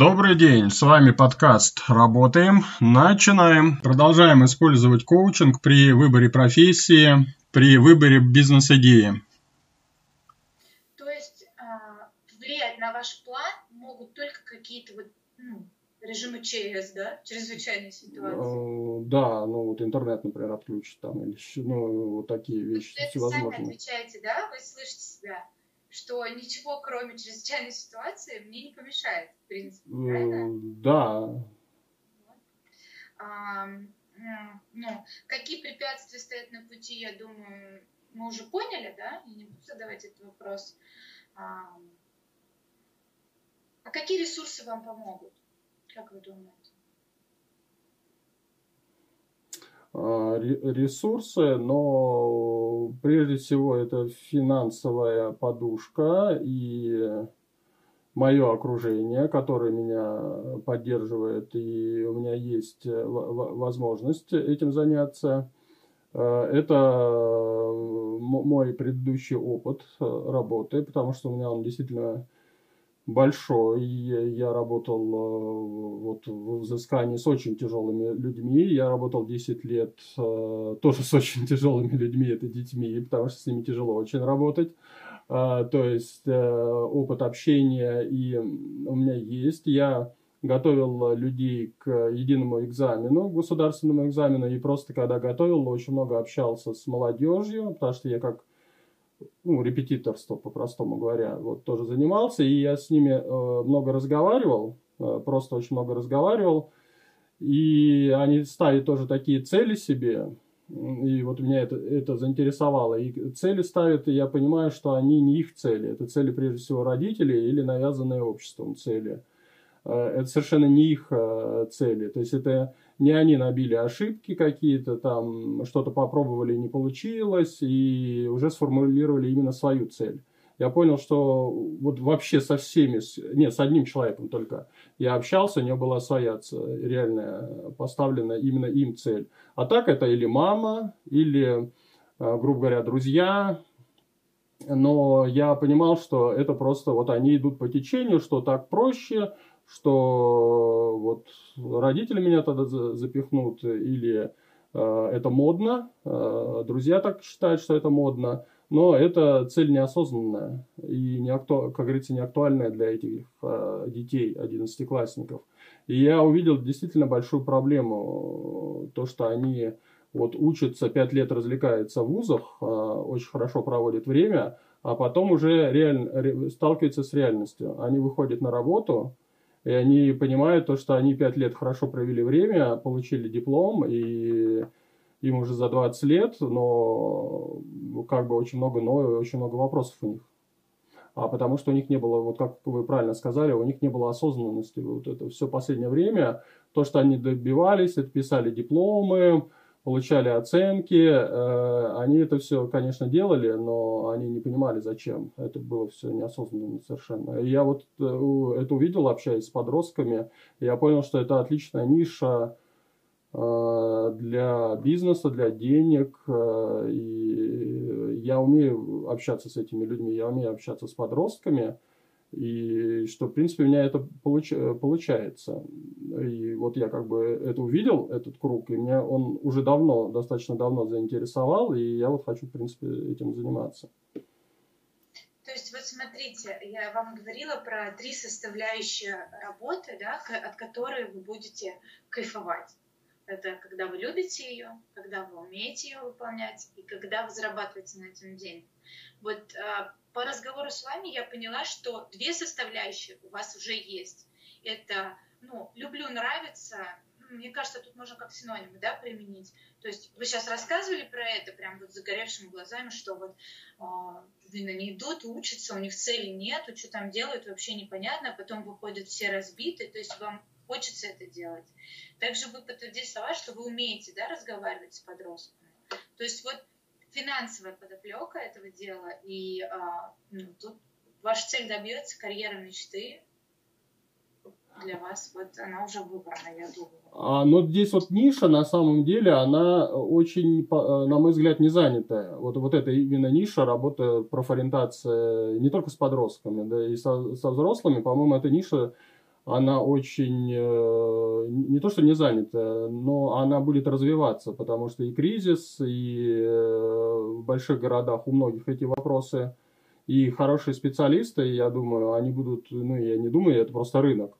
Добрый день, с вами подкаст «Работаем». Начинаем. Продолжаем использовать коучинг при выборе профессии, при выборе бизнес-идеи. То есть а, влиять на ваш план могут только какие-то вот, ну, режимы ЧС, да, чрезвычайные ситуации? Э, Да, ну вот интернет, например, отключить там или ну вот такие Вы вещи это сами всевозможные. отвечаете, да? Вы слышите себя, что ничего, кроме чрезвычайной ситуации, мне не помешает, в принципе, правильно? Да, А, ну, какие препятствия стоят на пути, я думаю, мы уже поняли, да? Я не буду задавать этот вопрос. А, а какие ресурсы вам помогут? Как вы думаете? а, ре- ресурсы, но прежде всего это финансовая подушка и мое окружение, которое меня поддерживает, и у меня есть э, возможность этим заняться. Э, Это мой предыдущий опыт э, работы, потому что у меня он действительно большой. Я работал э, вот в взыскании с очень тяжелыми людьми. Я работал 10 лет э, тоже с очень тяжелыми людьми, это детьми, потому что с ними тяжело очень работать. А, То есть э, опыт общения и у меня есть. Я готовил людей к единому экзамену, государственному экзамену, и просто когда готовил, очень много общался с молодежью, потому что я как ну, репетиторство, по-простому говоря, вот тоже занимался, и я с ними э, много разговаривал, э, просто очень много разговаривал, и они ставят тоже такие цели себе, и вот меня это, это заинтересовало. И цели ставят, и я понимаю, что они не их цели, это цели прежде всего родителей или навязанные обществом цели. Э, Это совершенно не их э, цели, то есть это не они набили ошибки какие-то, там что-то попробовали, не получилось, и уже сформулировали именно свою цель. Я понял, что вот вообще со всеми, нет, с одним человеком только я общался, у него была своя реальная поставлена именно им цель. А так это или мама, или, э, грубо говоря, друзья, но я понимал, что это просто вот они идут по течению, что так проще, что вот родители меня тогда за- запихнут, или э, это модно, э, друзья так считают, что это модно, но это цель неосознанная и, не акту... как говорится, не актуальная для этих э, детей, одиннадцатиклассников. И я увидел действительно большую проблему, то, что они вот учатся, пять лет развлекаются в вузах, э, очень хорошо проводят время, а потом уже реаль- ре- сталкиваются с реальностью. Они выходят на работу, и они понимают то, что они пять лет хорошо провели время, получили диплом, и им уже за 20 лет, но как бы очень много но и очень много вопросов у них. А потому что у них не было, вот как вы правильно сказали, у них не было осознанности. Вот это все последнее время, то, что они добивались, это писали дипломы, получали оценки, э, они это все, конечно, делали, но они не понимали, зачем. Это было все неосознанно совершенно. Я вот э, это увидел, общаясь с подростками, я понял, что это отличная ниша э, для бизнеса, для денег. И я умею общаться с этими людьми, я умею общаться с подростками. И что, в принципе, у меня это получ- получается. И вот я как бы это увидел, этот круг, и меня он уже давно, достаточно давно заинтересовал, и я вот хочу, в принципе, этим заниматься. То есть вот смотрите, я вам говорила про три составляющие работы, да, от которой вы будете кайфовать. Это когда вы любите ее, когда вы умеете ее выполнять и когда вы зарабатываете на этом деньги. Вот а, по разговору с вами я поняла, что две составляющие у вас уже есть. Это, ну, люблю, нравится. Ну, Мне кажется, тут можно как синонимы, да, применить. То есть вы сейчас рассказывали про это прям вот загоревшими глазами, что вот блин, они идут, учатся, у них цели нет, что там делают, вообще непонятно, а потом выходят все разбитые, то есть вам хочется это делать. Также вы подтвердили слова, что вы умеете да, разговаривать с подростками. То есть вот финансовая подоплека этого дела, и а, ну, тут ваша цель добьется, карьера мечты для вас, вот она уже выбрана, я думаю. А, но здесь вот ниша, на самом деле, она очень, э, на мой взгляд, не занятая. Вот, вот это именно ниша, работа, профориентация не только с подростками, да и со, со взрослыми, по-моему, эта ниша она очень, э, не то что не занята, но она будет развиваться, потому что и кризис, и э, в больших городах у многих эти вопросы, и хорошие специалисты, я думаю, они будут, ну, я не думаю, это просто рынок.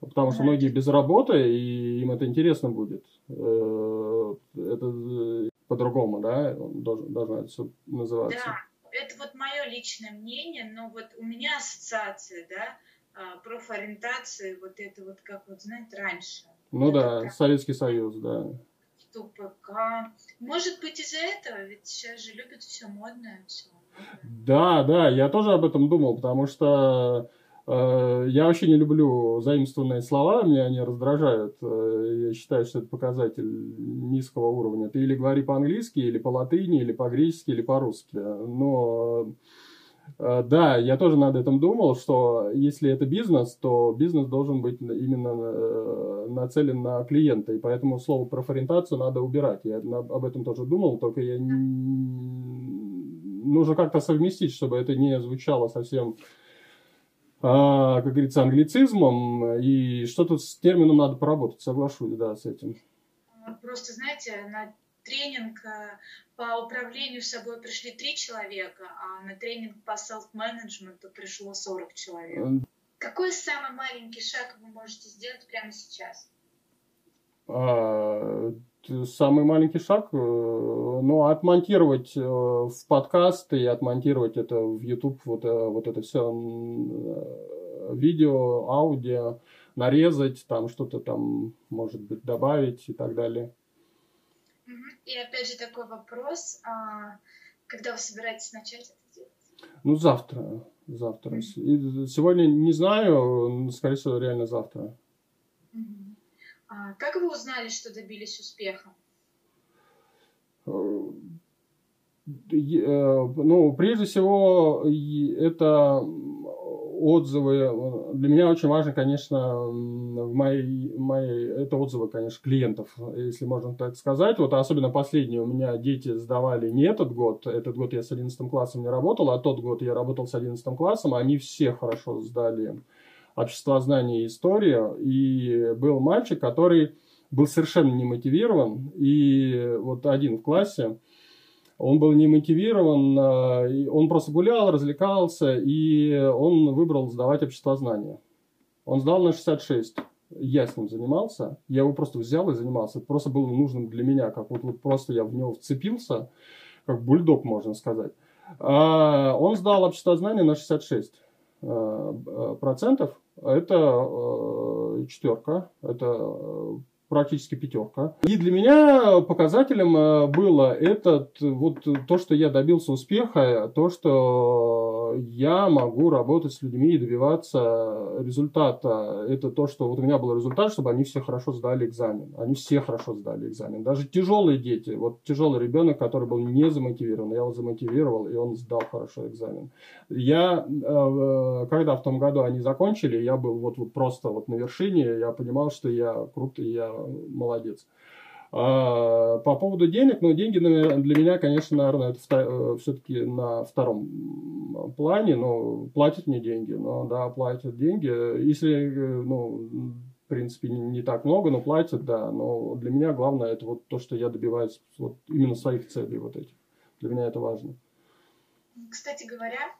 Потому что многие без работы, и им это интересно будет. Э, это по-другому, да, должно это все называться. Да, это вот мое личное мнение, но вот у меня ассоциация, да, профориентации, вот это вот как вот, знаете, раньше. Ну вот да, как... Советский Союз, да. ТПК. Может быть из-за этого, ведь сейчас же любят все модное, все. Да, да, я тоже об этом думал, потому что э, я вообще не люблю заимствованные слова, меня они раздражают. Э, я считаю, что это показатель низкого уровня. Ты или говори по-английски, или по-латыни, или по-гречески, или по-русски. Но да, я тоже над этим думал, что если это бизнес, то бизнес должен быть именно э, нацелен на клиента, и поэтому слово профориентацию надо убирать. Я об этом тоже думал, только я нужно как-то совместить, чтобы это не звучало совсем а, как говорится, англицизмом, и что-то с термином надо поработать, соглашусь, да, с этим. Просто, знаете, на тренинг э, по управлению собой пришли три человека, а на тренинг по селф-менеджменту пришло 40 человек. Какой самый маленький шаг вы можете сделать прямо сейчас? А, самый маленький шаг, э, ну, отмонтировать э, в подкаст и отмонтировать это в YouTube, вот, вот это все видео, аудио, нарезать, там что-то там, может быть, добавить и так далее. И опять же такой вопрос, а, когда вы собираетесь начать это делать? Ну, завтра. Завтра. И сегодня не знаю, скорее всего, реально завтра. А как вы узнали, что добились успеха? Э, э, ну, прежде всего, это отзывы. Для меня очень важно, конечно, в моей, моей, это отзывы, конечно, клиентов, если можно так сказать. Вот особенно последние у меня дети сдавали не этот год, этот год я с 11 классом не работал, а тот год я работал с 11 классом, они все хорошо сдали общество знания и историю. И был мальчик, который был совершенно не мотивирован, и вот один в классе, он был не мотивирован, а, он просто гулял, развлекался, и он выбрал сдавать общество знания. Он сдал на 66. Я с ним занимался, я его просто взял и занимался. Это просто было нужным для меня, как вот, вот просто я в него вцепился, как бульдог, можно сказать. А он сдал общество знания на 66 а, процентов. Это четверка, это практически пятерка. И для меня показателем э, было этот, вот то, что я добился успеха, то, что я могу работать с людьми и добиваться результата. Это то, что вот у меня был результат, чтобы они все хорошо сдали экзамен. Они все хорошо сдали экзамен. Даже тяжелые дети, вот тяжелый ребенок, который был не замотивирован, я его замотивировал, и он сдал хорошо экзамен. Я, э, когда в том году они закончили, я был вот, вот просто вот на вершине, я понимал, что я крут, я молодец. А, по поводу денег, ну, деньги для меня, конечно, наверное, это э, все-таки на втором плане, но платят мне деньги, но да, платят деньги. Если, э, ну, в принципе, не так много, но платят, да, но для меня главное это вот то, что я добиваюсь вот именно своих целей вот этих. Для меня это важно. Кстати говоря,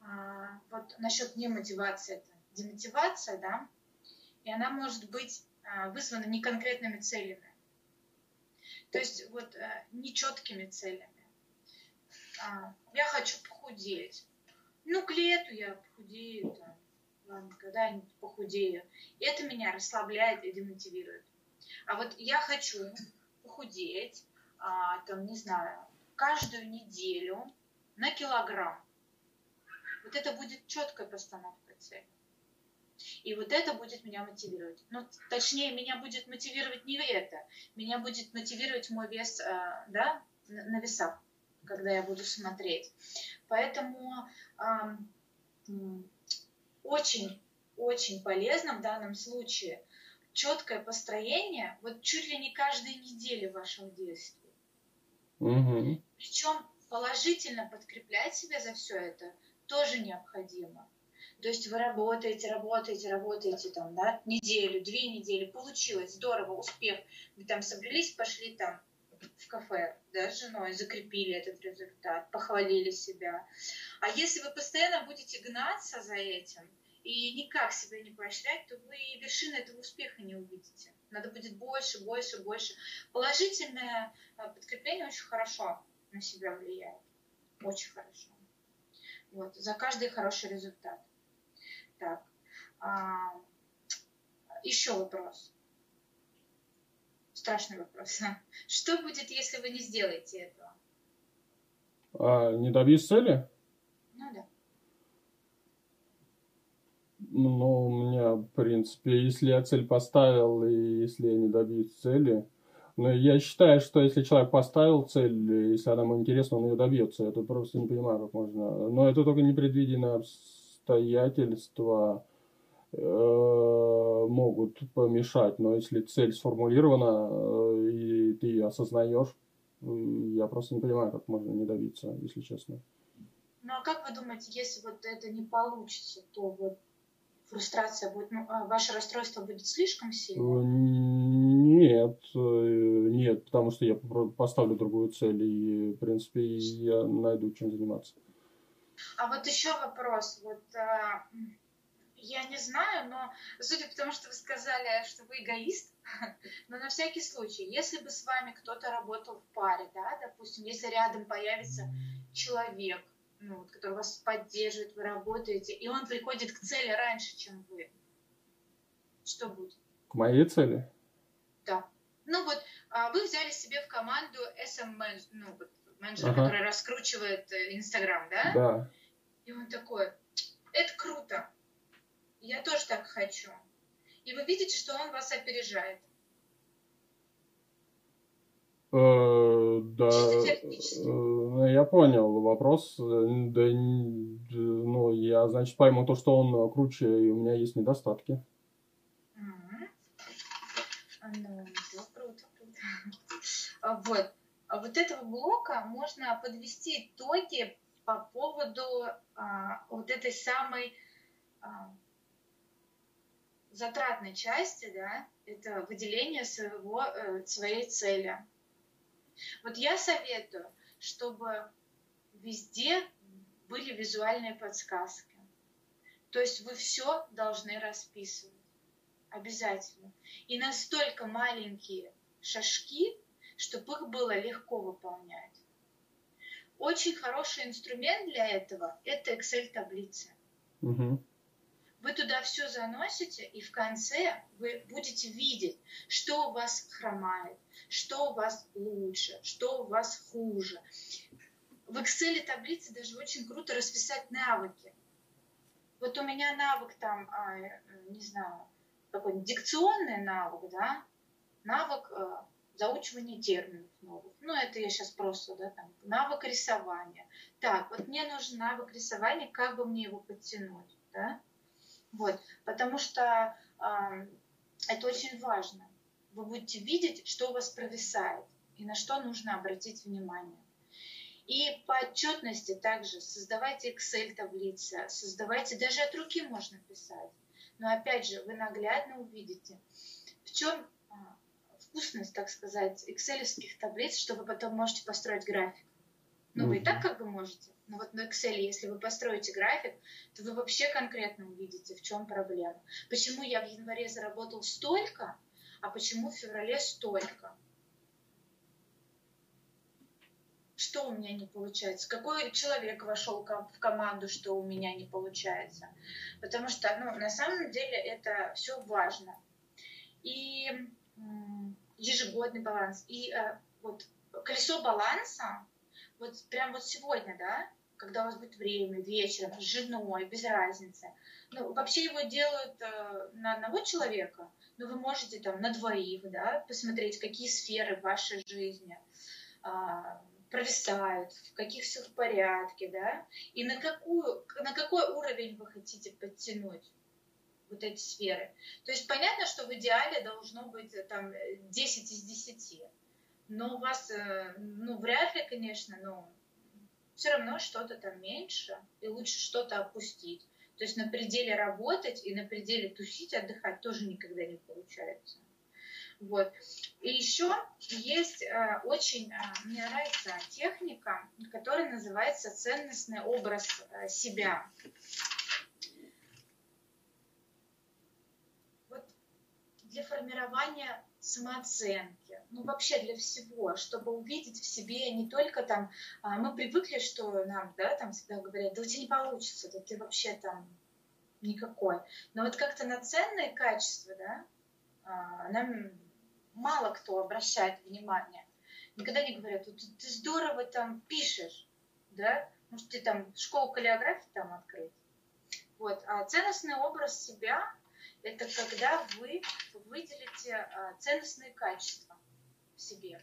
а, вот насчет немотивации, это демотивация, да, и она может быть вызвано не конкретными целями. То есть вот э, нечеткими целями. А, я хочу похудеть. Ну, к лету я похудею, там, когда-нибудь похудею. И это меня расслабляет и демотивирует. А вот я хочу похудеть, а, там, не знаю, каждую неделю на килограмм. Вот это будет четкая постановка цели. И вот это будет меня мотивировать. Ну, точнее, меня будет мотивировать не это. Меня будет мотивировать мой вес, э, да, на весах, когда я буду смотреть. Поэтому очень, очень полезно в данном случае четкое построение, вот чуть ли не каждой недели вашего действия. Угу. Причем положительно подкреплять себя за все это тоже необходимо. То есть вы работаете, работаете, работаете там, да, неделю, две недели, получилось, здорово, успех. Вы там собрались, пошли там в кафе, да, с женой, закрепили этот результат, похвалили себя. А если вы постоянно будете гнаться за этим и никак себя не поощрять, то вы вершины этого успеха не увидите. Надо будет больше, больше, больше. Положительное э, подкрепление очень хорошо на себя влияет. Очень хорошо. Вот, за каждый хороший результат. Так. А, еще вопрос. Страшный вопрос. Что будет, если вы не сделаете этого? А, не добьюсь цели? Ну да. Ну, у меня, в принципе, если я цель поставил, и если я не добьюсь цели, но я считаю, что если человек поставил цель, если она ему интересна, он ее добьется. Я тут просто не понимаю, как можно. Но это только непредвиденные обстоятельства э, могут помешать. Но если цель сформулирована, э, и ты ее осознаешь, э, я просто не понимаю, как можно не добиться, если честно. Ну а как вы думаете, если вот это не получится, то вот фрустрация будет, ну, а ваше расстройство будет слишком сильным? Нет, нет, потому что я поставлю другую цель и, в принципе, я найду чем заниматься. А вот еще вопрос. Вот а, я не знаю, но судя по тому, что вы сказали, что вы эгоист, но на всякий случай, если бы с вами кто-то работал в паре, да, допустим, если рядом появится человек, ну, вот, который вас поддерживает, вы работаете, и он приходит к цели раньше, чем вы. Что будет? К моей цели? Да. Ну вот, а, вы взяли себе в команду SM ну, вот, менеджера, ага. который раскручивает э, Инстаграм, да? Да. И он такой, это круто, я тоже так хочу. И вы видите, что он вас опережает. Э, да, э, я понял вопрос. Да, ну, я, значит, пойму то, что он круче, и у меня есть недостатки. Ну, круто, круто. А вот. А вот этого блока можно подвести итоги по поводу а, вот этой самой а, затратной части, да, это выделение своего, э, своей цели. Вот я советую, чтобы везде были визуальные подсказки. То есть вы все должны расписывать. Обязательно. И настолько маленькие шажки, чтобы их было легко выполнять. Очень хороший инструмент для этого – это Excel-таблица. Угу. Вы туда все заносите, и в конце вы будете видеть, что у вас хромает, что у вас лучше, что у вас хуже. В Excel таблице даже очень круто расписать навыки. Вот у меня навык там, а, не знаю, какой-нибудь дикционный навык, да, навык заучивания терминов новых. Ну, это я сейчас просто, да, там, навык рисования. Так, вот мне нужен навык рисования, как бы мне его подтянуть, да? Вот, потому что э, это очень важно. Вы будете видеть, что у вас провисает и на что нужно обратить внимание. И по отчетности также создавайте Excel-таблицы, создавайте, даже от руки можно писать. Но опять же, вы наглядно увидите, в чем вкусность, так сказать, экселевских таблиц, что вы потом можете построить график. Ну, mm-hmm. вы и так как бы можете. Но вот на Excel, если вы построите график, то вы вообще конкретно увидите, в чем проблема. Почему я в январе заработал столько, а почему в феврале столько. Что у меня не получается? Какой человек вошел в команду, что у меня не получается? Потому что, ну, на самом деле это все важно. И ежегодный баланс. И э, вот колесо баланса, вот прям вот сегодня, да, когда у вас будет время, вечером, с женой, без разницы. Ну, вообще его делают э, на одного человека, но вы можете там на двоих, да, посмотреть, какие сферы в вашей жизни э, провисают, в каких все в порядке, да, и на, какую, на какой уровень вы хотите подтянуть вот эти сферы. То есть понятно, что в идеале должно быть э, там 10 из 10, но у вас, э, ну, вряд ли, конечно, но все равно что-то там меньше, и лучше что-то опустить. То есть на пределе работать и на пределе тусить, отдыхать тоже никогда не получается. Вот. И еще есть э, очень, э, мне нравится техника, которая называется ценностный образ э, себя. Вот для формирования самооценки, ну вообще для всего, чтобы увидеть в себе не только там, а, мы привыкли, что нам, да, там всегда говорят, да у тебя не получится, да ты вообще там никакой. Но вот как-то на ценные качества, да, а, нам мало кто обращает внимание. Никогда не говорят, ты, ты здорово там пишешь, да, может, ты там школу каллиографии там открыть. Вот. А ценностный образ себя – это когда вы выделите а, ценностные качества в себе.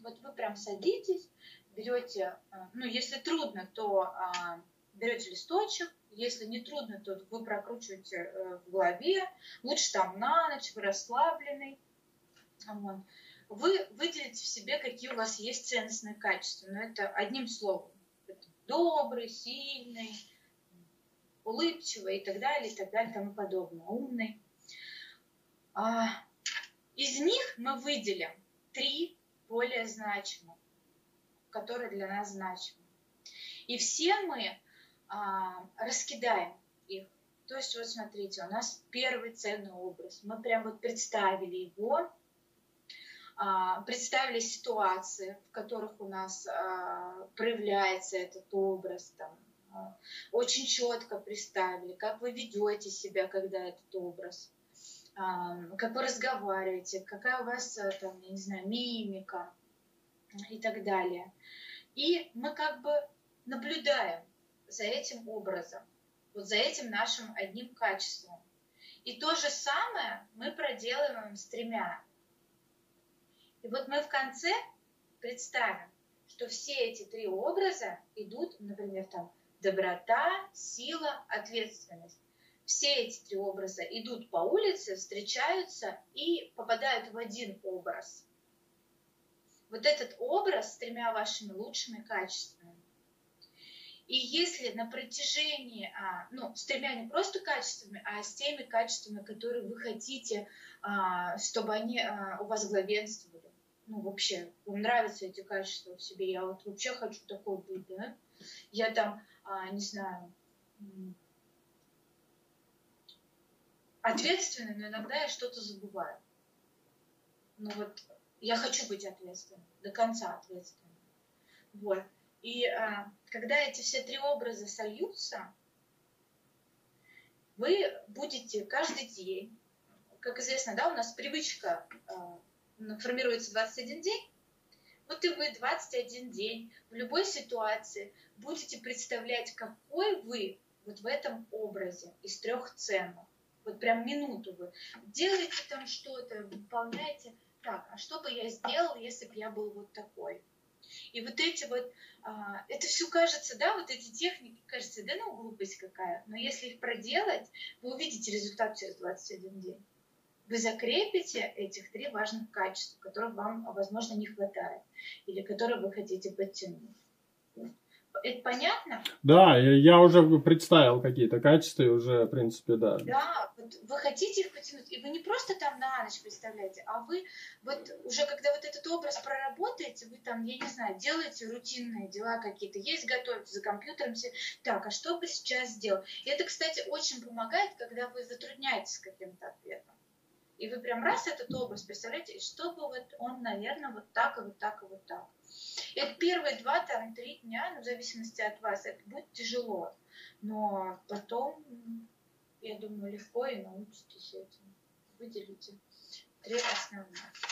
Вот вы прям садитесь, берете, а, ну, если трудно, то а, берете листочек, если не трудно, то вы прокручиваете э, в голове, лучше там на ночь, вы расслабленный, вы выделите в себе, какие у вас есть ценностные качества. Но это одним словом. Добрый, сильный, улыбчивый и так далее, и так далее, и тому подобное. Умный. А, из них мы выделим три более значимых, которые для нас значимы. И все мы а, раскидаем их. То есть, вот смотрите, у нас первый ценный образ. Мы прям вот представили его, а, представили ситуации, в которых у нас проявляется этот образ, там, очень четко представили, как вы ведете себя, когда этот образ, как вы разговариваете, какая у вас, там, я не знаю, мимика и так далее. И мы как бы наблюдаем за этим образом, вот за этим нашим одним качеством. И то же самое мы проделываем с тремя и вот мы в конце представим, что все эти три образа идут, например, там доброта, сила, ответственность. Все эти три образа идут по улице, встречаются и попадают в один образ. Вот этот образ с тремя вашими лучшими качествами. И если на протяжении, а, ну, с тремя не просто качествами, а с теми качествами, которые вы хотите, а, чтобы они а, у вас главенствовали, ну, вообще, вам нравятся эти качества в себе, я вот вообще хочу такой быть, да, я там, а, не знаю, ответственный, но иногда я что-то забываю. Ну вот, я хочу быть ответственным, до конца ответственным. Вот. И а, когда эти все три образа сольются, вы будете каждый день, как известно, да, у нас привычка а, формируется 21 день, вот и вы 21 день в любой ситуации будете представлять, какой вы вот в этом образе из трех ценных. Вот прям минуту вы делаете там что-то, выполняете. Так, а что бы я сделал, если бы я был вот такой? И вот эти вот, а, это все кажется, да, вот эти техники, кажется, да ну глупость какая. Но если их проделать, вы увидите результат через 21 день вы закрепите этих три важных качества, которых вам, возможно, не хватает или которые вы хотите подтянуть. Это понятно? Да, я уже представил какие-то качества и уже, в принципе, да. Да, вот вы хотите их потянуть, и вы не просто там на ночь представляете, а вы вот уже когда вот этот образ проработаете, вы там, я не знаю, делаете рутинные дела какие-то, есть готовите за компьютером, все, так, а что бы сейчас сделал? И это, кстати, очень помогает, когда вы затрудняетесь каким-то ответом. И вы прям раз этот образ представляете, и чтобы вот он, наверное, вот так и вот так и вот так. И первые два, там, три дня, ну, в зависимости от вас, это будет тяжело. Но потом, я думаю, легко и научитесь этим. Выделите три основных.